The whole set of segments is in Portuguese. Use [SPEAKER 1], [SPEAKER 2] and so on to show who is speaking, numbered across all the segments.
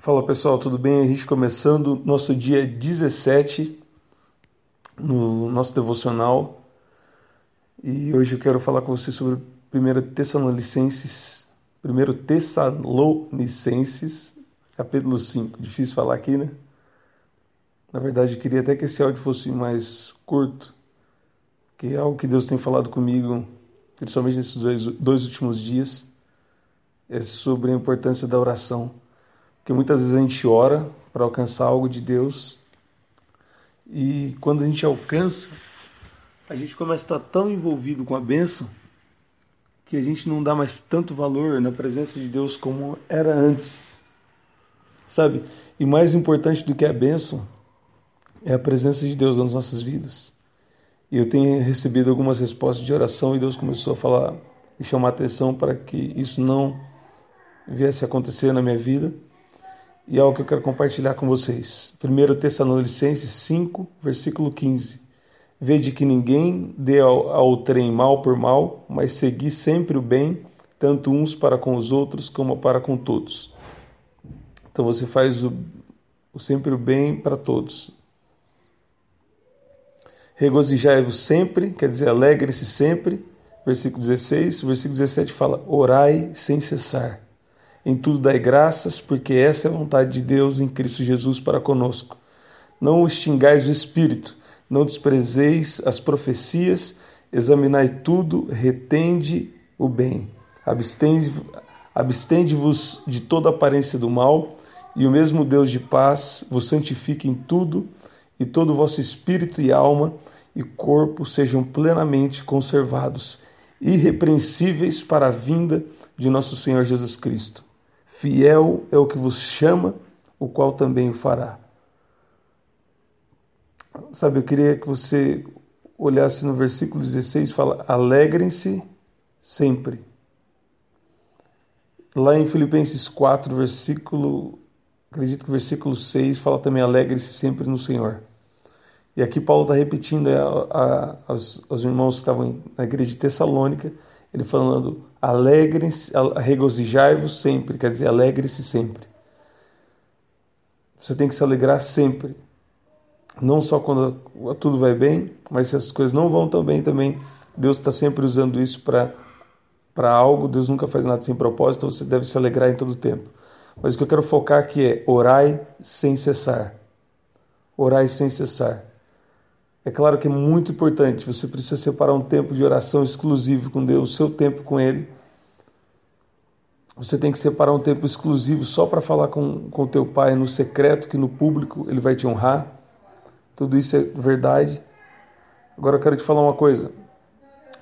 [SPEAKER 1] Fala pessoal, tudo bem? A gente começando nosso dia 17 no nosso devocional e hoje eu quero falar com você sobre 1 Tessalonicenses, 1 Tessalonicenses, capítulo 5. Difícil falar aqui, né? Na verdade, eu queria até que esse áudio fosse mais curto, que é algo que Deus tem falado comigo, principalmente nesses dois, dois últimos dias, é sobre a importância da oração porque muitas vezes a gente ora para alcançar algo de Deus e quando a gente alcança, a gente começa a estar tão envolvido com a bênção que a gente não dá mais tanto valor na presença de Deus como era antes. Sabe? E mais importante do que a bênção é a presença de Deus nas nossas vidas. E eu tenho recebido algumas respostas de oração e Deus começou a falar e chamar atenção para que isso não viesse a acontecer na minha vida e é algo que eu quero compartilhar com vocês. 1 Tessalonicenses 5, versículo 15. Vede que ninguém dê ao, ao trem mal por mal, mas segui sempre o bem, tanto uns para com os outros como para com todos. Então você faz o, o sempre o bem para todos. Regozijai-vos sempre, quer dizer, alegre-se sempre. Versículo 16. Versículo 17 fala: Orai sem cessar. Em tudo dai graças, porque essa é a vontade de Deus em Cristo Jesus para conosco. Não extingais o espírito, não desprezeis as profecias, examinai tudo, retende o bem. Abstende-vos de toda aparência do mal, e o mesmo Deus de paz vos santifique em tudo, e todo o vosso espírito e alma e corpo sejam plenamente conservados, irrepreensíveis para a vinda de nosso Senhor Jesus Cristo. Fiel é o que vos chama, o qual também o fará. Sabe, eu queria que você olhasse no versículo 16, fala: alegrem-se sempre. Lá em Filipenses 4, versículo, acredito que versículo 6, fala também: alegre-se sempre no Senhor. E aqui Paulo está repetindo aos, aos irmãos que estavam na igreja de Tessalônica, ele falando: alegrem-se, regozijai-vos sempre, quer dizer, alegre-se sempre. Você tem que se alegrar sempre. Não só quando tudo vai bem, mas se as coisas não vão tão bem também, Deus está sempre usando isso para para algo, Deus nunca faz nada sem propósito, você deve se alegrar em todo o tempo. Mas o que eu quero focar aqui é orai sem cessar. Orai sem cessar. É claro que é muito importante, você precisa separar um tempo de oração exclusivo com Deus, seu tempo com Ele. Você tem que separar um tempo exclusivo só para falar com o teu pai no secreto, que no público ele vai te honrar. Tudo isso é verdade. Agora eu quero te falar uma coisa.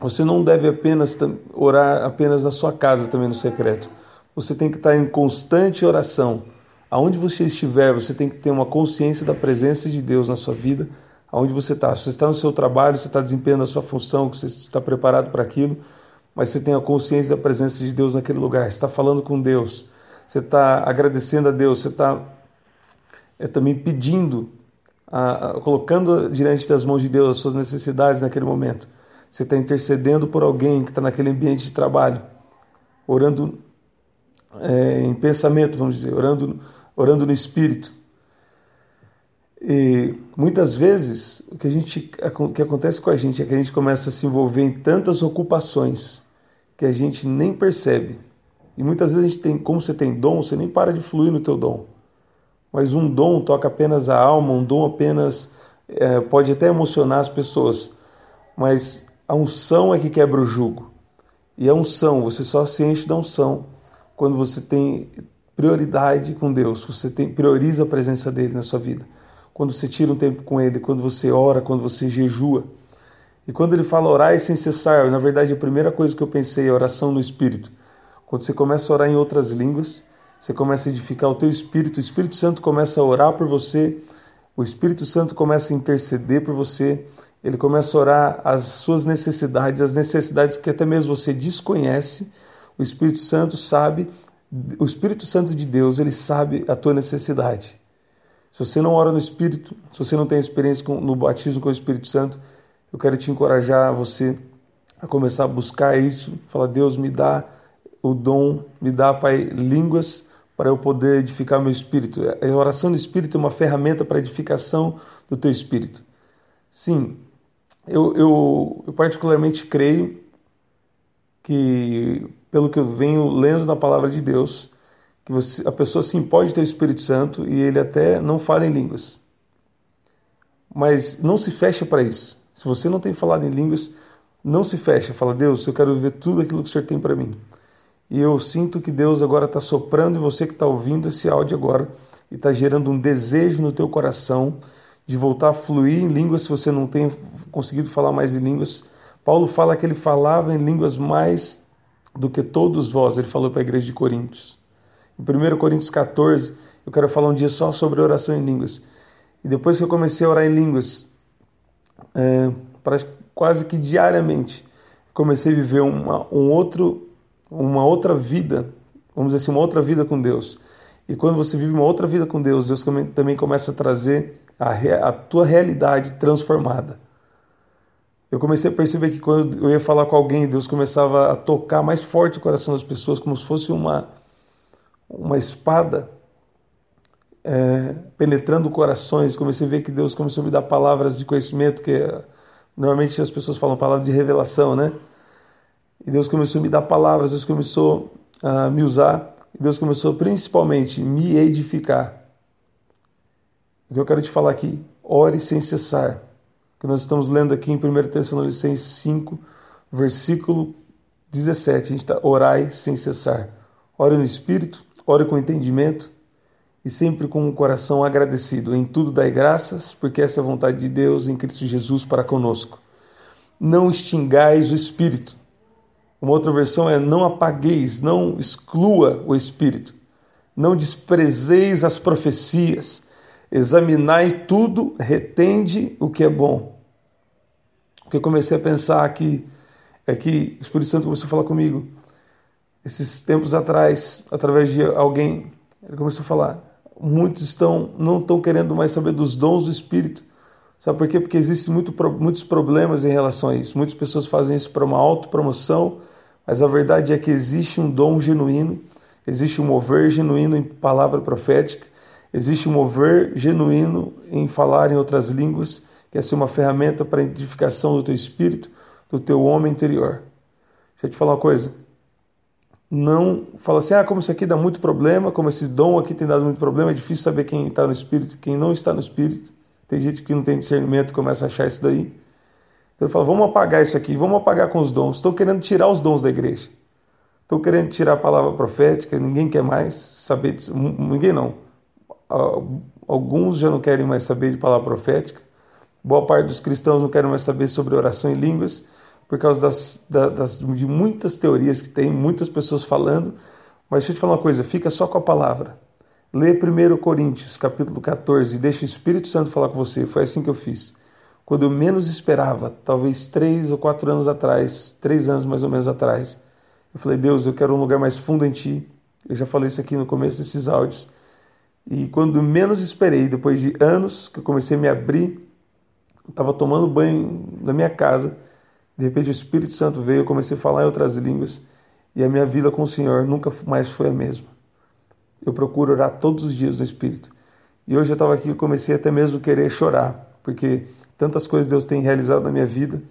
[SPEAKER 1] Você não deve apenas orar apenas na sua casa também no secreto. Você tem que estar em constante oração. Aonde você estiver, você tem que ter uma consciência da presença de Deus na sua vida aonde você está. Se você está no seu trabalho, você está desempenhando a sua função, você está preparado para aquilo, mas você tem a consciência da presença de Deus naquele lugar. Você está falando com Deus, você está agradecendo a Deus, você está é, também pedindo, a, a, colocando diante das mãos de Deus as suas necessidades naquele momento. Você está intercedendo por alguém que está naquele ambiente de trabalho, orando é, em pensamento, vamos dizer, orando, orando no Espírito. E muitas vezes o que, a gente, o que acontece com a gente é que a gente começa a se envolver em tantas ocupações que a gente nem percebe. E muitas vezes a gente tem, como você tem dom, você nem para de fluir no teu dom. Mas um dom toca apenas a alma, um dom apenas é, pode até emocionar as pessoas, mas a unção é que quebra o jugo. E a unção, você só se enche da unção quando você tem prioridade com Deus, você tem, prioriza a presença dele na sua vida quando você tira um tempo com Ele, quando você ora, quando você jejua. E quando ele fala orar sem cessar, na verdade a primeira coisa que eu pensei é oração no Espírito. Quando você começa a orar em outras línguas, você começa a edificar o teu Espírito, o Espírito Santo começa a orar por você, o Espírito Santo começa a interceder por você, ele começa a orar as suas necessidades, as necessidades que até mesmo você desconhece. O Espírito Santo sabe, o Espírito Santo de Deus, ele sabe a tua necessidade. Se você não ora no Espírito, se você não tem experiência com, no batismo com o Espírito Santo, eu quero te encorajar você a começar a buscar isso. Falar, Deus, me dá o dom, me dá, Pai, línguas para eu poder edificar meu espírito. A oração do espírito é uma ferramenta para edificação do teu espírito. Sim, eu, eu, eu particularmente creio que, pelo que eu venho lendo na palavra de Deus, que você, a pessoa sim pode ter o Espírito Santo e ele até não fala em línguas. Mas não se fecha para isso. Se você não tem falado em línguas, não se fecha. Fala, Deus, eu quero viver tudo aquilo que o Senhor tem para mim. E eu sinto que Deus agora está soprando em você que está ouvindo esse áudio agora e está gerando um desejo no teu coração de voltar a fluir em línguas se você não tem conseguido falar mais em línguas. Paulo fala que ele falava em línguas mais do que todos vós, ele falou para a igreja de Coríntios. Em 1 Coríntios 14, eu quero falar um dia só sobre oração em línguas. E depois que eu comecei a orar em línguas, é, quase que diariamente, comecei a viver uma, um outro uma outra vida, vamos dizer assim, uma outra vida com Deus. E quando você vive uma outra vida com Deus, Deus também começa a trazer a, a tua realidade transformada. Eu comecei a perceber que quando eu ia falar com alguém, Deus começava a tocar mais forte o coração das pessoas, como se fosse uma, uma espada é, penetrando corações. Comecei a ver que Deus começou a me dar palavras de conhecimento, que normalmente as pessoas falam palavras de revelação, né? E Deus começou a me dar palavras, Deus começou a me usar, e Deus começou principalmente a me edificar. O que eu quero te falar aqui, ore sem cessar. Que nós estamos lendo aqui em 1 Tessalonicenses 5, versículo 17. A gente está orai sem cessar. Ore no Espírito, ore com entendimento e sempre com um coração agradecido. Em tudo dai graças, porque essa é a vontade de Deus em Cristo Jesus para conosco. Não extingais o Espírito. Uma outra versão é: não apagueis, não exclua o Espírito, não desprezeis as profecias, examinai tudo, retende o que é bom. O que eu comecei a pensar aqui é que o Espírito Santo começou a falar comigo. Esses tempos atrás, através de alguém, ele começou a falar: muitos estão não estão querendo mais saber dos dons do Espírito. Sabe por quê? Porque existem muito, muitos problemas em relação a isso. Muitas pessoas fazem isso para uma autopromoção, mas a verdade é que existe um dom genuíno, existe um mover genuíno em palavra profética, existe um mover genuíno em falar em outras línguas, que é ser uma ferramenta para a edificação do teu espírito, do teu homem interior. Deixa eu te falar uma coisa. Não fala assim, ah, como isso aqui dá muito problema, como esse dom aqui tem dado muito problema, é difícil saber quem está no espírito quem não está no espírito. Tem gente que não tem discernimento começa a achar isso daí. Então ele fala: vamos apagar isso aqui, vamos apagar com os dons. Estão querendo tirar os dons da igreja. Estão querendo tirar a palavra profética, ninguém quer mais saber disso. Ninguém não. Alguns já não querem mais saber de palavra profética. Boa parte dos cristãos não querem mais saber sobre oração em línguas, por causa das, das, de muitas teorias que tem, muitas pessoas falando. Mas deixa eu te falar uma coisa: fica só com a palavra. Lê 1 Coríntios, capítulo 14, e deixa o Espírito Santo falar com você. Foi assim que eu fiz quando eu menos esperava, talvez três ou quatro anos atrás, três anos mais ou menos atrás, eu falei, Deus, eu quero um lugar mais fundo em Ti. Eu já falei isso aqui no começo desses áudios. E quando menos esperei, depois de anos que eu comecei a me abrir, estava tomando banho na minha casa, de repente o Espírito Santo veio, eu comecei a falar em outras línguas, e a minha vida com o Senhor nunca mais foi a mesma. Eu procuro orar todos os dias no Espírito. E hoje eu estava aqui e comecei até mesmo a querer chorar, porque tantas coisas Deus tem realizado na minha vida,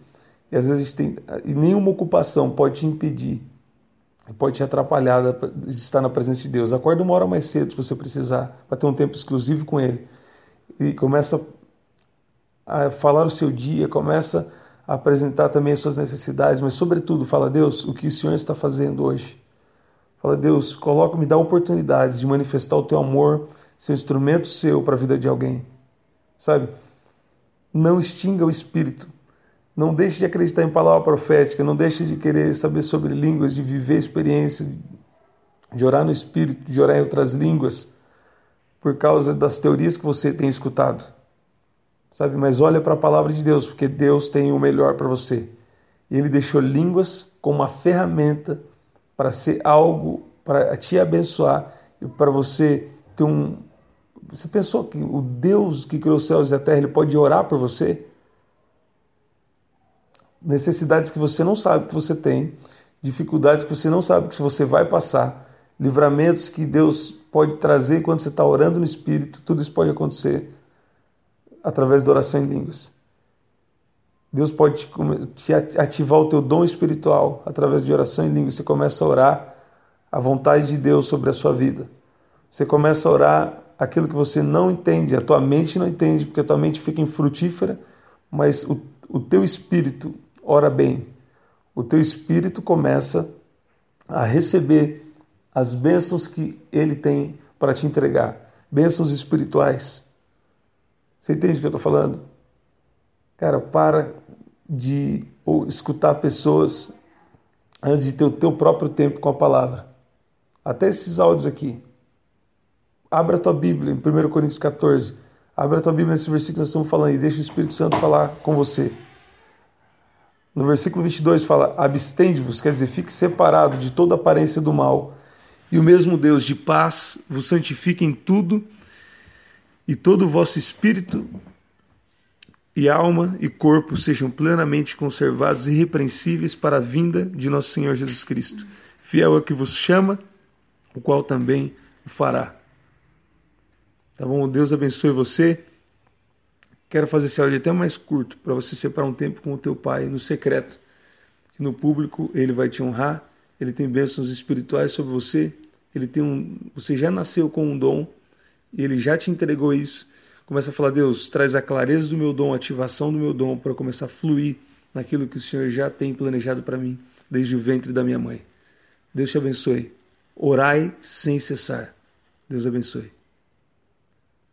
[SPEAKER 1] e às vezes a gente tem, e nenhuma ocupação pode te impedir, pode te atrapalhar de estar na presença de Deus. Acorda uma hora mais cedo se você precisar, para ter um tempo exclusivo com Ele. E começa a falar o seu dia, começa a apresentar também as suas necessidades, mas sobretudo fala, Deus, o que o Senhor está fazendo hoje? Fala, Deus, coloca, me dá oportunidades de manifestar o teu amor, ser um instrumento seu para a vida de alguém. Sabe? Não extinga o espírito. Não deixe de acreditar em palavra profética, não deixe de querer saber sobre línguas, de viver experiência, de orar no espírito, de orar em outras línguas, por causa das teorias que você tem escutado. Sabe, mas olha para a palavra de Deus, porque Deus tem o melhor para você. Ele deixou línguas como uma ferramenta para ser algo para te abençoar e para você ter um, você pensou que o Deus que criou os céus e a terra, ele pode orar por você? Necessidades que você não sabe que você tem, dificuldades que você não sabe que você vai passar, livramentos que Deus pode trazer quando você está orando no Espírito, tudo isso pode acontecer através da oração em línguas. Deus pode te, ativar o teu dom espiritual através de oração em línguas. Você começa a orar a vontade de Deus sobre a sua vida. Você começa a orar aquilo que você não entende, a tua mente não entende, porque a tua mente fica infrutífera, mas o, o teu espírito ora bem. O teu espírito começa a receber as bênçãos que ele tem para te entregar, bênçãos espirituais. Você entende o que eu estou falando? Cara, para de escutar pessoas antes de ter o teu próprio tempo com a palavra. Até esses áudios aqui. Abra a tua Bíblia em 1 Coríntios 14. Abra a tua Bíblia nesse versículo que nós estamos falando e deixa o Espírito Santo falar com você. No versículo 22 fala: Abstende-vos, quer dizer, fique separado de toda aparência do mal e o mesmo Deus de paz vos santifique em tudo, e todo o vosso espírito e alma e corpo sejam plenamente conservados irrepreensíveis para a vinda de nosso Senhor Jesus Cristo. Fiel é que vos chama, o qual também o fará. Tá bom? Deus abençoe você. Quero fazer esse áudio até mais curto, para você separar um tempo com o teu pai no secreto. No público, ele vai te honrar ele tem bênçãos espirituais sobre você, ele tem um, você já nasceu com um dom, e ele já te entregou isso. Começa a falar, Deus, traz a clareza do meu dom, a ativação do meu dom para começar a fluir naquilo que o Senhor já tem planejado para mim desde o ventre da minha mãe. Deus te abençoe. Orai sem cessar. Deus abençoe.